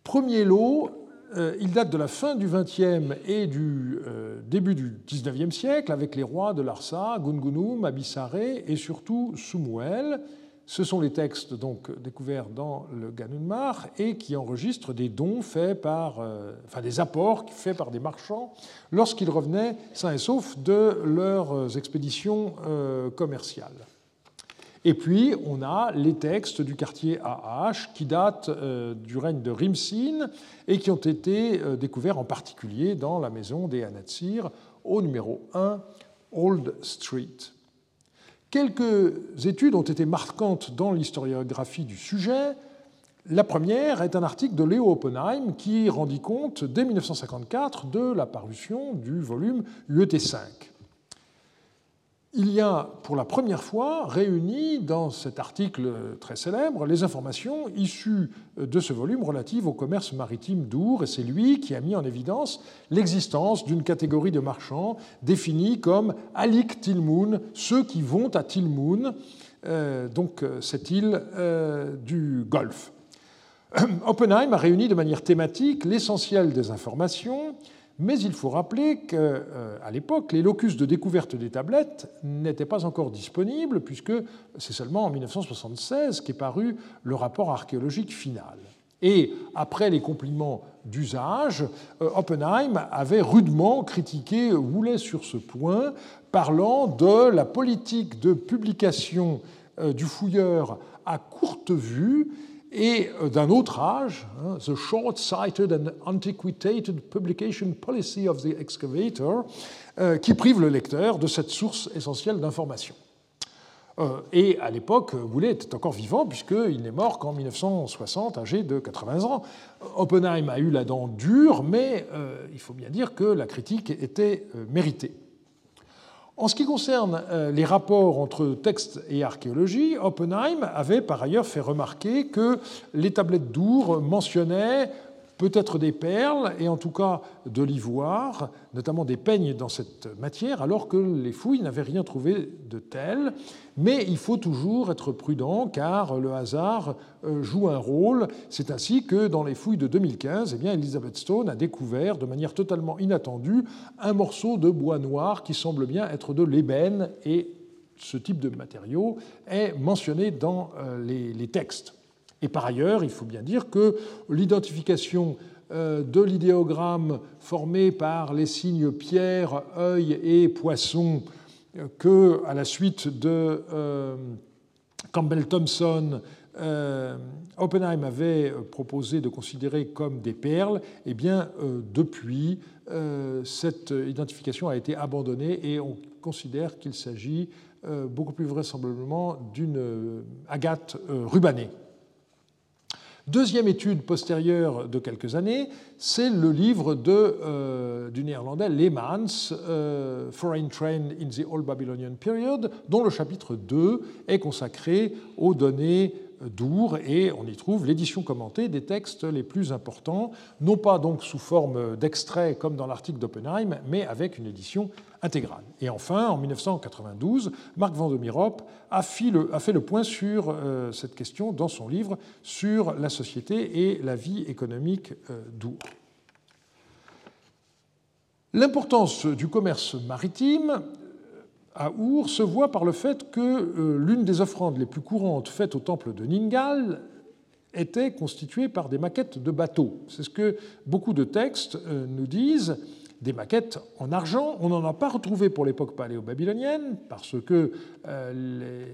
Premier lot, euh, il date de la fin du XXe et du euh, début du XIXe siècle, avec les rois de Larsa, Gungunum, Abissaré et surtout Sumuel. Ce sont les textes donc découverts dans le Ganunmar et qui enregistrent des dons faits par, euh, enfin des apports faits par des marchands lorsqu'ils revenaient sains et saufs de leurs expéditions euh, commerciales. Et puis, on a les textes du quartier AH qui datent euh, du règne de Rimsin et qui ont été découverts en particulier dans la maison des Anatsir au numéro 1 Old Street. Quelques études ont été marquantes dans l'historiographie du sujet. La première est un article de Léo Oppenheim qui rendit compte dès 1954 de la parution du volume UET5 il y a pour la première fois réuni dans cet article très célèbre les informations issues de ce volume relatives au commerce maritime d'Our, et c'est lui qui a mis en évidence l'existence d'une catégorie de marchands définie comme Alik Tilmoun, ceux qui vont à Tilmoun, euh, donc euh, cette île euh, du Golfe. Oppenheim a réuni de manière thématique l'essentiel des informations mais il faut rappeler qu'à euh, l'époque, les locus de découverte des tablettes n'étaient pas encore disponibles, puisque c'est seulement en 1976 qu'est paru le rapport archéologique final. Et après les compliments d'usage, euh, Oppenheim avait rudement critiqué Woolley sur ce point, parlant de la politique de publication euh, du fouilleur à courte vue et euh, d'un autre âge, hein, The Short-Sighted and Antiquated Publication Policy of the Excavator, euh, qui prive le lecteur de cette source essentielle d'information. Euh, et à l'époque, Boulet était encore vivant, puisqu'il n'est mort qu'en 1960, âgé de 80 ans. Oppenheim a eu la dent dure, mais il faut bien dire que la critique était méritée. En ce qui concerne euh, les rapports entre texte et archéologie, Oppenheim avait par ailleurs fait remarquer que les tablettes d'Our mentionnaient peut-être des perles et en tout cas de l'ivoire, notamment des peignes dans cette matière, alors que les fouilles n'avaient rien trouvé de tel. Mais il faut toujours être prudent car le hasard euh, joue un rôle. C'est ainsi que dans les fouilles de 2015, eh bien, Elizabeth Stone a découvert de manière totalement inattendue un morceau de bois noir qui semble bien être de l'ébène et ce type de matériaux est mentionné dans les, textes. Et par ailleurs, il faut bien dire que l'identification de l'idéogramme formé par les signes pierre, œil et poisson que, à la suite de euh, Oppenheim avait proposé de considérer comme des perles, eh bien, euh, depuis, euh, cette identification a été abandonnée et on considère qu'il s'agit beaucoup plus vraisemblablement d'une agate rubanée. Deuxième étude postérieure de quelques années, c'est le livre de, du néerlandais Lehmans, Foreign Train in the Old Babylonian Period, dont le chapitre 2 est consacré aux données d'Our et on y trouve l'édition commentée des textes les plus importants, non pas donc sous forme d'extrait comme dans l'article d'Oppenheim, mais avec une édition intégrale. Et enfin, en 1992, Marc Vandemirop a, fait le point sur euh, cette question dans son livre sur la société et la vie économique euh, d'Our. L'importance du commerce maritime à se voit par le fait que euh, l'une des offrandes les plus courantes faites au temple de Ningal était constituée par des maquettes de bateaux. C'est ce que beaucoup de textes euh, nous disent des maquettes en argent. On n'en a pas retrouvé pour l'époque paléo-babylonienne parce que euh,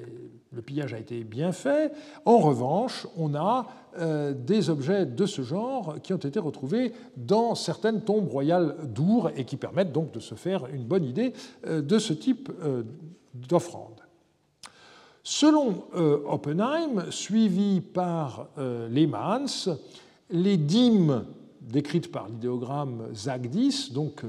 le pillage a été bien fait. En revanche, on a euh, des objets de ce genre qui ont été retrouvés dans certaines tombes royales d'Our et qui permettent donc de se faire une bonne idée euh, de ce type d'offrande. Selon Oppenheim, suivi par Lehmanns, les dîmes décrite par l'idéogramme Zagdis, donc euh,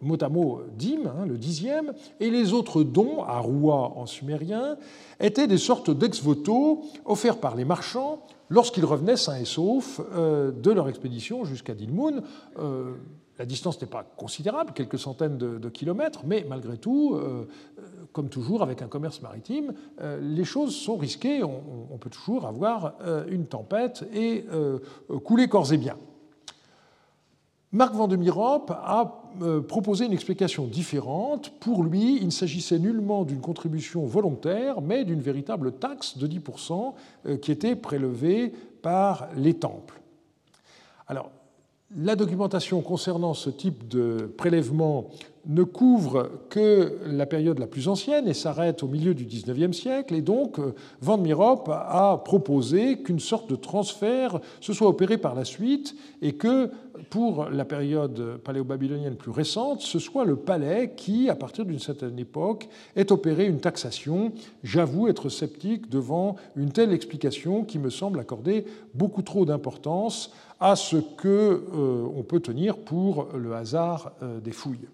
mot à mot dim, hein, le dixième, et les autres dons, à Roua en sumérien, étaient des sortes d'ex-voto offerts par les marchands lorsqu'ils revenaient sains et saufs euh, de leur expédition jusqu'à Dilmun. Euh, la distance n'est pas considérable, quelques centaines de, kilomètres, mais malgré tout, comme toujours avec un commerce maritime, les choses sont risquées. On, on peut toujours avoir une tempête et couler corps et biens. Marc Vandemirop a euh, proposé une explication différente. Pour lui, il ne s'agissait nullement d'une contribution volontaire, mais d'une véritable taxe de 10% euh, qui était prélevée par les temples. Alors, la documentation concernant ce type de prélèvement ne couvre que la période la plus ancienne et s'arrête au milieu du XIXe siècle. Et donc, euh, Van Mirop a proposé qu'une sorte de transfert se soit opéré par la suite et que, pour la période paléo-babylonienne plus récente, ce soit le palais qui, à partir d'une certaine époque, ait opéré une taxation. J'avoue être sceptique devant une telle explication qui me semble accorder beaucoup trop d'importance à ce que euh, on peut tenir pour le hasard euh, des fouilles.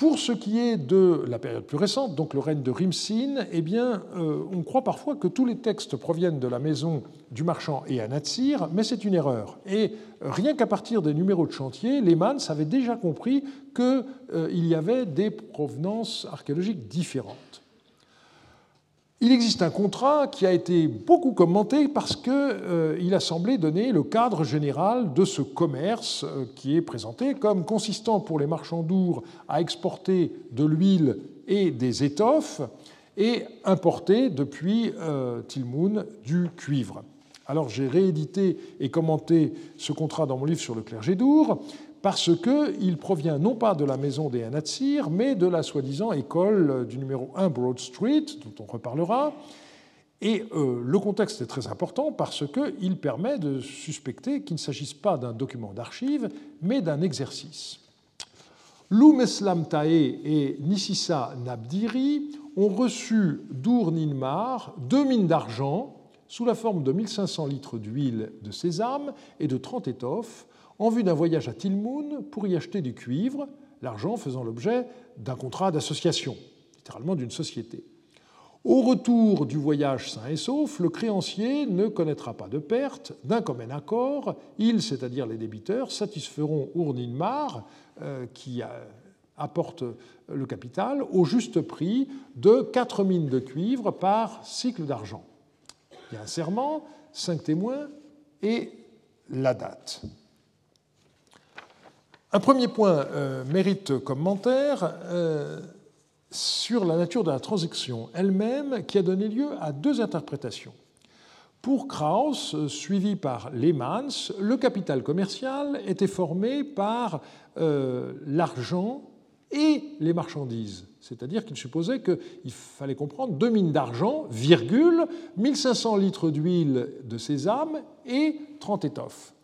Pour ce qui est de la période plus récente, donc le règne de Rimsin, eh bien, euh, on croit parfois que tous les textes proviennent de la maison du marchand et Anatsir, mais c'est une erreur. Et rien qu'à partir des numéros de chantier, Lehmann avait déjà compris qu'il y avait des provenances archéologiques différentes. Il existe un contrat qui a été beaucoup commenté parce qu'il euh, a semblé donner le cadre général de ce commerce euh, qui est présenté comme consistant pour les marchands d'Our à exporter de l'huile et des étoffes et importer depuis euh, du cuivre. Alors j'ai réédité et commenté ce contrat dans mon livre sur le clergé d'Our parce qu'il provient non pas de la maison des Anatsir, mais de la soi-disant école du numéro 1 Broad Street, dont on reparlera. Et euh, le contexte est très important parce qu'il permet de suspecter qu'il ne s'agisse pas d'un document d'archives, mais d'un exercice. Lou Meslam Tae et Nisissa Nabdiri ont reçu d'Ur-Ninmar deux mines d'argent sous la forme de 1500 litres d'huile de sésame et de 30 étoffes en vue d'un voyage à Tilmoun pour y acheter du cuivre, l'argent faisant l'objet d'un contrat d'association, littéralement d'une société. Au retour du voyage sain et sauf, le créancier ne connaîtra pas de perte. D'un commun accord, ils, c'est-à-dire les débiteurs, satisferont Ourninmar, euh, qui apporte le capital, au juste prix de 4 mines de cuivre par cycle d'argent. Il y a un serment, cinq témoins et la date. Un premier point mérite commentaire sur la nature de la transaction elle-même qui a donné lieu à deux interprétations. Pour Krauss, suivi par Lehmann, le capital commercial était formé par euh, l'argent et les marchandises. C'est-à-dire qu'il supposait qu'il fallait comprendre deux mines d'argent, virgule, 1500 litres d'huile de sésame et 30 étoffes.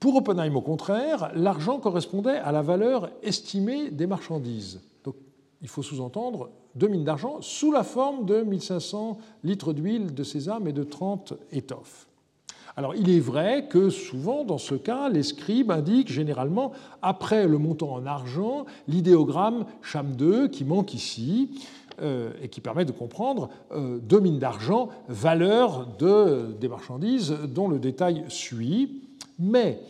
Pour Oppenheim, au contraire, l'argent correspondait à la valeur estimée des marchandises. Il faut sous-entendre deux mines d'argent sous la forme de 1500 litres d'huile de sésame et de 30 étoffes. Alors il est vrai que souvent dans ce cas, les scribes indiquent généralement après le montant en argent l'idéogramme cham 2 qui manque ici euh, et qui permet de comprendre euh, deux mines d'argent, valeur de, des marchandises dont le détail suit. Mais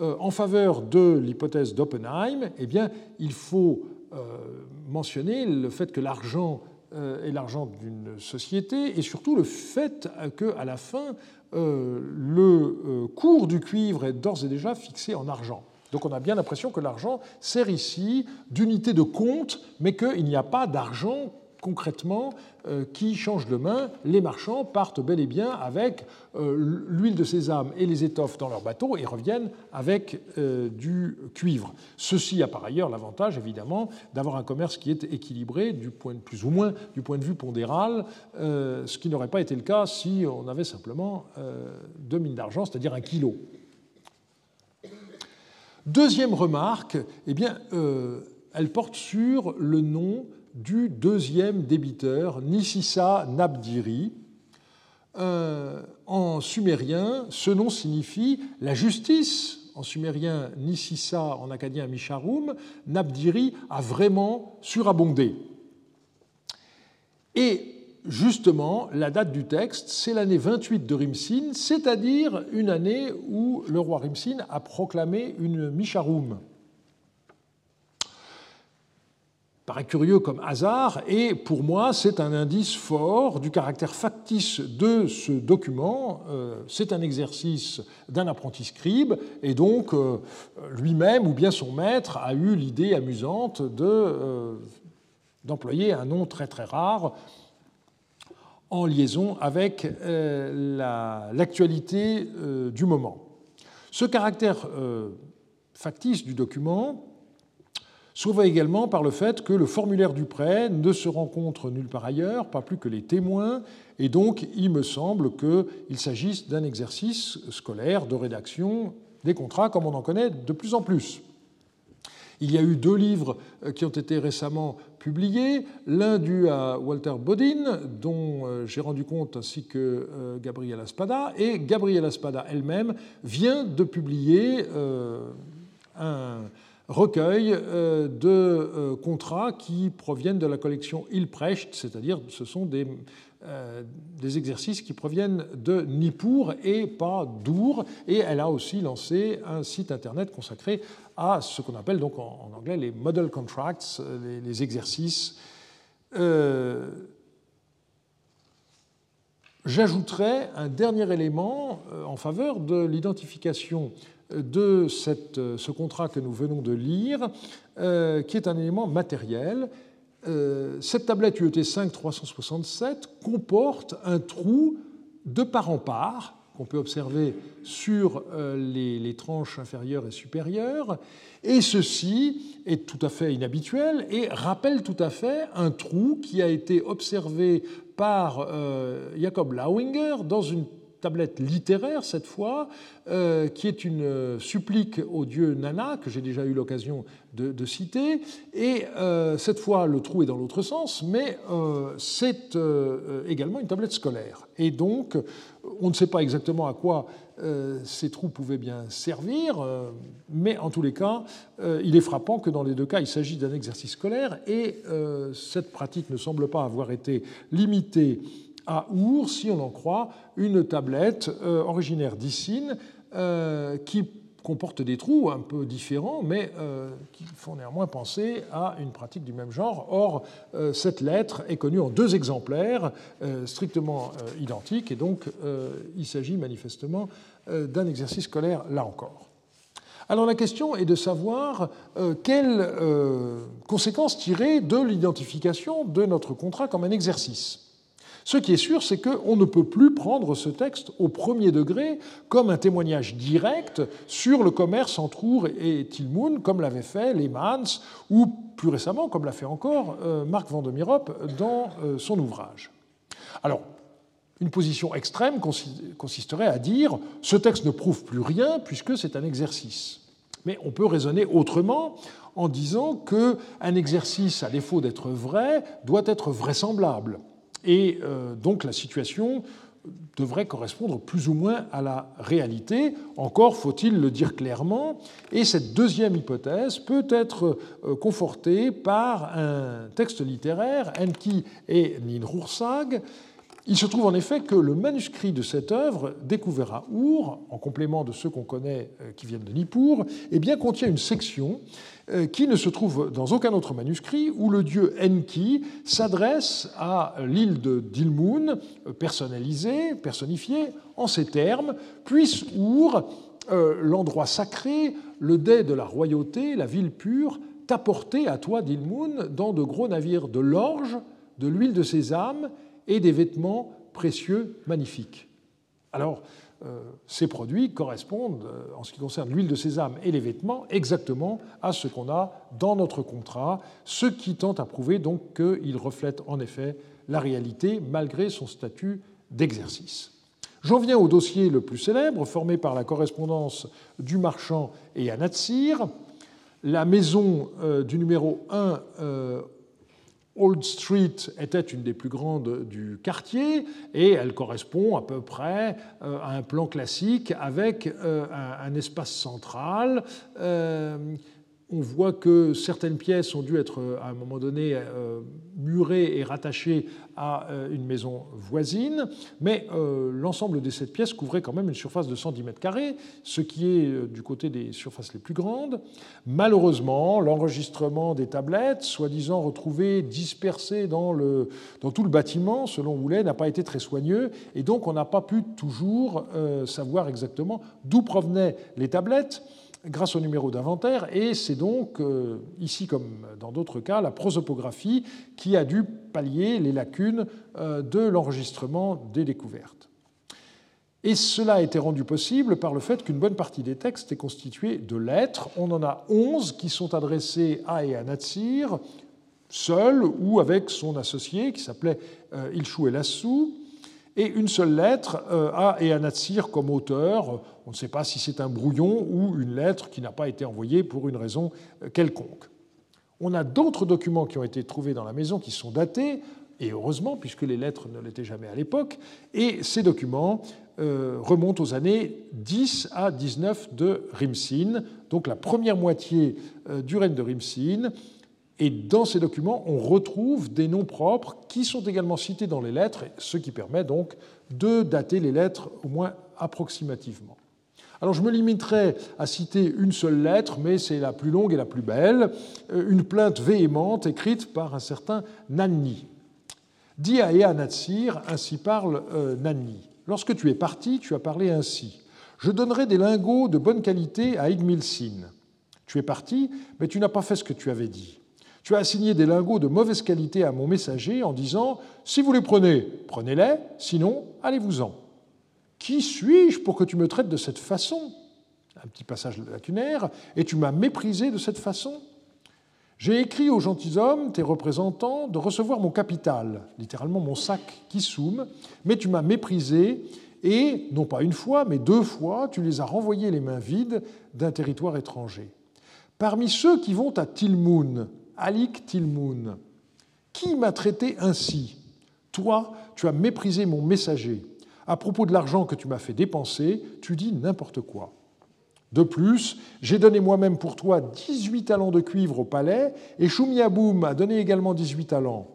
euh, en faveur de l'hypothèse d'Oppenheim, eh bien, il faut euh, mentionner le fait que l'argent euh, est l'argent d'une société et surtout le fait qu'à la fin, le cours du cuivre est d'ores et déjà fixé en argent. Donc on a bien l'impression que l'argent sert ici d'unité de compte, mais qu'il n'y a pas d'argent concrètement euh, qui change de main. Les marchands partent bel et bien avec euh, l'huile de sésame et les étoffes dans leur bateau et reviennent avec euh, du cuivre. Ceci a par ailleurs l'avantage, évidemment, d'avoir un commerce qui est équilibré, du point plus ou moins du point de vue pondéral, ce qui n'aurait pas été le cas si on avait simplement deux mines d'argent, c'est-à-dire un kilo. Deuxième remarque, eh bien, elle porte sur le nom du deuxième débiteur, Nisissa Nabdiri. Euh, en sumérien, ce nom signifie la justice. En sumérien, Nisissa, en acadien, Misharum. Nabdiri a vraiment surabondé. Et justement, la date du texte, c'est l'année 28 de Rimsin, c'est-à-dire une année où le roi Rimsin a proclamé une Misharum paraît curieux comme hasard, et pour moi, c'est un indice fort du caractère factice de ce document. Euh, c'est un exercice d'un apprenti scribe, et donc euh, lui-même ou bien son maître a eu l'idée amusante euh, d'employer un nom très très rare en liaison avec l'actualité du moment. Ce caractère factice du document Sauf également par le fait que le formulaire du prêt ne se rencontre nulle part ailleurs, pas plus que les témoins, et donc il me semble qu'il s'agisse d'un exercice scolaire de rédaction des contrats comme on en connaît de plus en plus. Il y a eu deux livres euh, qui ont été récemment publiés, l'un dû à Walter Bodin, dont euh, j'ai rendu compte, ainsi que euh, Gabriela Spada, et Gabriela Spada elle-même vient de publier un recueil euh, de euh, contrats qui proviennent de la collection Ilprecht, c'est-à-dire ce sont des, euh, des, exercices qui proviennent de Nippur et pas d'Our. Et elle a aussi lancé un site internet consacré à ce qu'on appelle donc en, anglais les model contracts, les, les exercices. J'ajouterai un dernier élément en faveur de l'identification de ce contrat que nous venons de lire, euh, qui est un élément matériel. Euh, cette tablette UET 5 367 comporte un trou de part en part qu'on peut observer sur euh, les, tranches inférieures et supérieures, et ceci est tout à fait inhabituel et rappelle tout à fait un trou qui a été observé par Jacob Lauinger dans une tablette littéraire cette fois, euh, qui est une euh, supplique au dieu Nana, que j'ai déjà eu l'occasion de, citer. Et euh, cette fois, le trou est dans l'autre sens, mais c'est également une tablette scolaire. Et donc, on ne sait pas exactement à quoi ces trous pouvaient bien servir, mais en tous les cas, il est frappant que dans les deux cas, il s'agit d'un exercice scolaire, et cette pratique ne semble pas avoir été limitée à Our, si on en croit, une tablette euh, originaire d'Issine euh, qui comporte des trous un peu différents, mais euh, qui font néanmoins penser à une pratique du même genre. Or, cette lettre est connue en deux exemplaires strictement identiques, et donc il s'agit manifestement d'un exercice scolaire là encore. Alors la question est de savoir quelles conséquences tirer de l'identification de notre contrat comme un exercice. Ce qui est sûr, c'est qu'on ne peut plus prendre ce texte au premier degré comme un témoignage direct sur le commerce entre Our et Tilmoun, comme l'avaient fait les Mans, ou plus récemment, comme l'a fait encore euh, Marc Vandemirop dans son ouvrage. Alors, une position extrême consisterait à dire ce texte ne prouve plus rien puisque c'est un exercice. Mais on peut raisonner autrement en disant qu'un exercice, à défaut d'être vrai, doit être vraisemblable. Et euh, donc la situation devrait correspondre plus ou moins à la réalité. Encore faut-il le dire clairement. Et cette deuxième hypothèse peut être euh, confortée par un texte littéraire, Enki et Ninhursag, il se trouve en effet que le manuscrit de cette œuvre, découvert à Our, en complément de ceux qu'on connaît euh, qui viennent de Nippur, eh contient une section euh, qui ne se trouve dans aucun autre manuscrit où le dieu Enki s'adresse à l'île de Dilmun, euh, personnalisée, personnifiée, en ces termes. Puisse Our, l'endroit sacré, le dé de la royauté, la ville pure, t'apporter à toi, Dilmun, dans de gros navires de l'orge, de l'huile de sésame et des vêtements précieux magnifiques. Alors, euh, ces produits correspondent, euh, en ce qui concerne l'huile de sésame et les vêtements, exactement à ce qu'on a dans notre contrat, ce qui tente à prouver donc qu'il reflète en effet la réalité malgré son statut d'exercice. J'en viens au dossier le plus célèbre, formé par la correspondance du marchand et Anatsir. La maison euh, du numéro 1 Old Street était une des plus grandes du quartier et elle correspond à peu près euh, à un plan classique avec euh, un espace central euh, on voit que certaines pièces ont dû être à un moment donné euh, murées et rattachées à euh, une maison voisine, mais euh, l'ensemble de ces pièces couvrait quand même une surface de 110 mètres carrés, ce qui est du côté des surfaces les plus grandes. Malheureusement, l'enregistrement des tablettes, soi-disant retrouvées dispersées dans, le, dans tout le bâtiment, selon Houlet, n'a pas été très soigneux, et donc on n'a pas pu toujours savoir exactement d'où provenaient les tablettes grâce au numéro d'inventaire, et c'est donc, euh, ici comme dans d'autres cas, la prosopographie qui a dû pallier les lacunes euh, de l'enregistrement des découvertes. Et cela a été rendu possible par le fait qu'une bonne partie des textes est constituée de lettres. On en a 11 qui sont adressées à et à Natsir, seul ou avec son associé qui s'appelait euh, Ilchou Elassou et une seule lettre euh, à Eanatsir comme auteur. On ne sait pas si c'est un brouillon ou une lettre qui n'a pas été envoyée pour une raison euh, quelconque. On a d'autres documents qui ont été trouvés dans la maison qui sont datés, et heureusement, puisque les lettres ne l'étaient jamais à l'époque, et ces documents euh, remontent aux années 10 à 19 de Rimsin, donc la première moitié du règne de Rimsin, et dans ces documents, on retrouve des noms propres qui sont également cités dans les lettres, ce qui permet donc de dater les lettres au moins approximativement. Alors je me limiterai à citer une seule lettre, mais c'est la plus longue et la plus belle, euh, une plainte véhémente écrite par un certain Nanni. Dis à Natsir, ainsi parle euh, Nanni. Lorsque tu es parti, tu as parlé ainsi. Je donnerai des lingots de bonne qualité à Igmilsin. Tu es parti, mais tu n'as pas fait ce que tu avais dit. Tu as assigné des lingots de mauvaise qualité à mon messager en disant Si vous les prenez, prenez-les, sinon, allez-vous-en. Qui suis-je pour que tu me traites de cette façon? Un petit passage lacunaire. Et tu m'as méprisé de cette façon? J'ai écrit aux gentilshommes, tes représentants, de recevoir mon capital, littéralement mon sac qui soume, mais tu m'as méprisé et, non pas une fois, mais deux fois, tu les as renvoyés les mains vides d'un territoire étranger. Parmi ceux qui vont à Tilmoun, Alik Tilmoun, qui m'a traité ainsi? Toi, tu as méprisé mon messager. À propos de l'argent que tu m'as fait dépenser, tu dis n'importe quoi. De plus, j'ai donné moi-même pour toi 18 talents de cuivre au palais, et Shumiaboum a donné également 18 talents.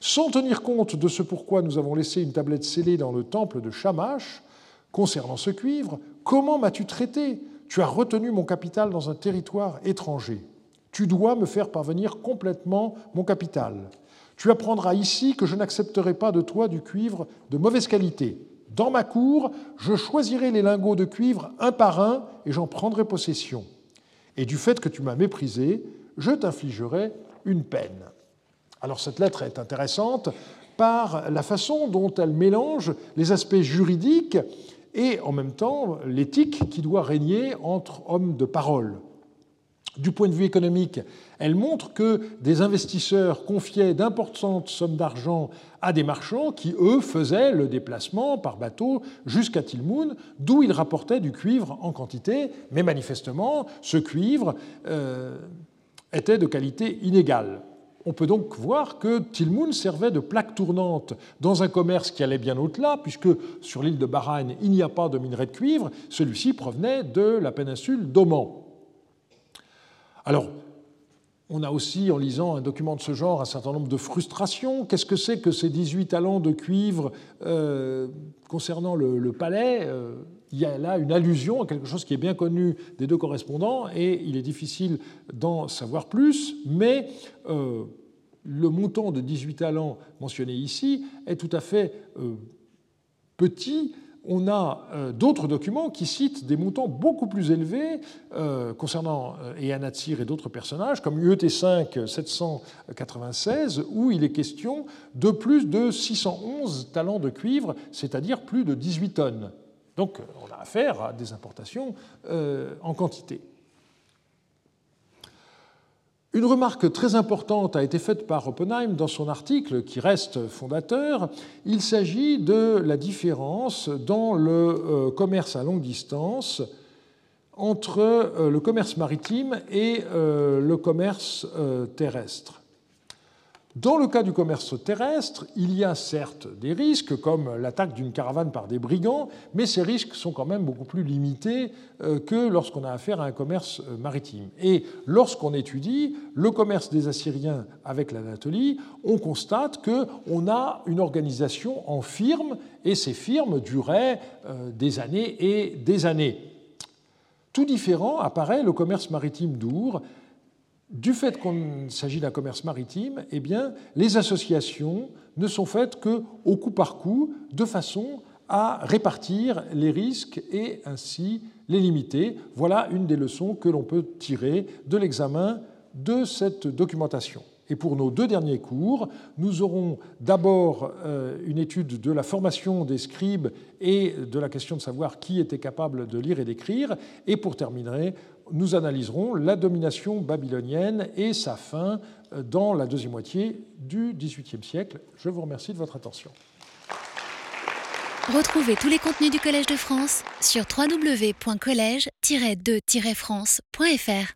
Sans tenir compte de ce pourquoi nous avons laissé une tablette scellée dans le temple de Shamash, concernant ce cuivre, comment m'as-tu traité? Tu as retenu mon capital dans un territoire étranger. Tu dois me faire parvenir complètement mon capital. Tu apprendras ici que je n'accepterai pas de toi du cuivre de mauvaise qualité. Dans ma cour, je choisirai les lingots de cuivre un par un et j'en prendrai possession. Et du fait que tu m'as méprisé, je t'infligerai une peine. Alors cette lettre est intéressante par la façon dont elle mélange les aspects juridiques et en même temps l'éthique qui doit régner entre hommes de parole. Du point de vue économique, elle montre que des investisseurs confiaient d'importantes sommes d'argent à des marchands qui, eux, faisaient le déplacement par bateau jusqu'à Tilmoun, d'où ils rapportaient du cuivre en quantité, mais manifestement, ce cuivre euh, était de qualité inégale. On peut donc voir que Tilmoun servait de plaque tournante dans un commerce qui allait bien au-delà, puisque sur l'île de Bahreïn, il n'y a pas de minerai de cuivre. Celui-ci provenait de la péninsule d'Oman. Alors, on a aussi, en lisant un document de ce genre, un certain nombre de frustrations. Qu'est-ce que c'est que ces 18 talents de cuivre euh, concernant le, palais euh, Il y a là une allusion à quelque chose qui est bien connu des deux correspondants et il est difficile d'en savoir plus, mais euh, le montant de 18 talents mentionné ici est tout à fait petit on a euh, d'autres documents qui citent des montants beaucoup plus élevés euh, concernant euh, Eanatsir et d'autres personnages, comme UET 5 796, où il est question de plus de 611 talents de cuivre, c'est-à-dire plus de 18 tonnes. Donc on a affaire à des importations en quantité. Une remarque très importante a été faite par Oppenheim dans son article, qui reste fondateur. Il s'agit de la différence dans le euh, commerce à longue distance entre euh, le commerce maritime et euh, le commerce terrestre. Dans le cas du commerce terrestre, il y a certes des risques, comme l'attaque d'une caravane par des brigands, mais ces risques sont quand même beaucoup plus limités euh, que lorsqu'on a affaire à un commerce euh, maritime. Et lorsqu'on étudie le commerce des Assyriens avec l'Anatolie, on constate qu'on a une organisation en firmes, et ces firmes duraient euh, des années et des années. Tout différent apparaît le commerce maritime d'Our, du fait qu'il s'agit d'un commerce maritime, eh bien, les associations ne sont faites qu'au coup par coup, de façon à répartir les risques et ainsi les limiter. Voilà une des leçons que l'on peut tirer de l'examen de cette documentation. Et pour nos deux derniers cours, nous aurons d'abord euh, une étude de la formation des scribes et de la question de savoir qui était capable de lire et d'écrire. Et pour terminer, nous analyserons la domination babylonienne et sa fin euh, dans la deuxième moitié du XVIIIe siècle. Je vous remercie de votre attention. Retrouvez tous les contenus du Collège de France sur www.colège-2-france.fr.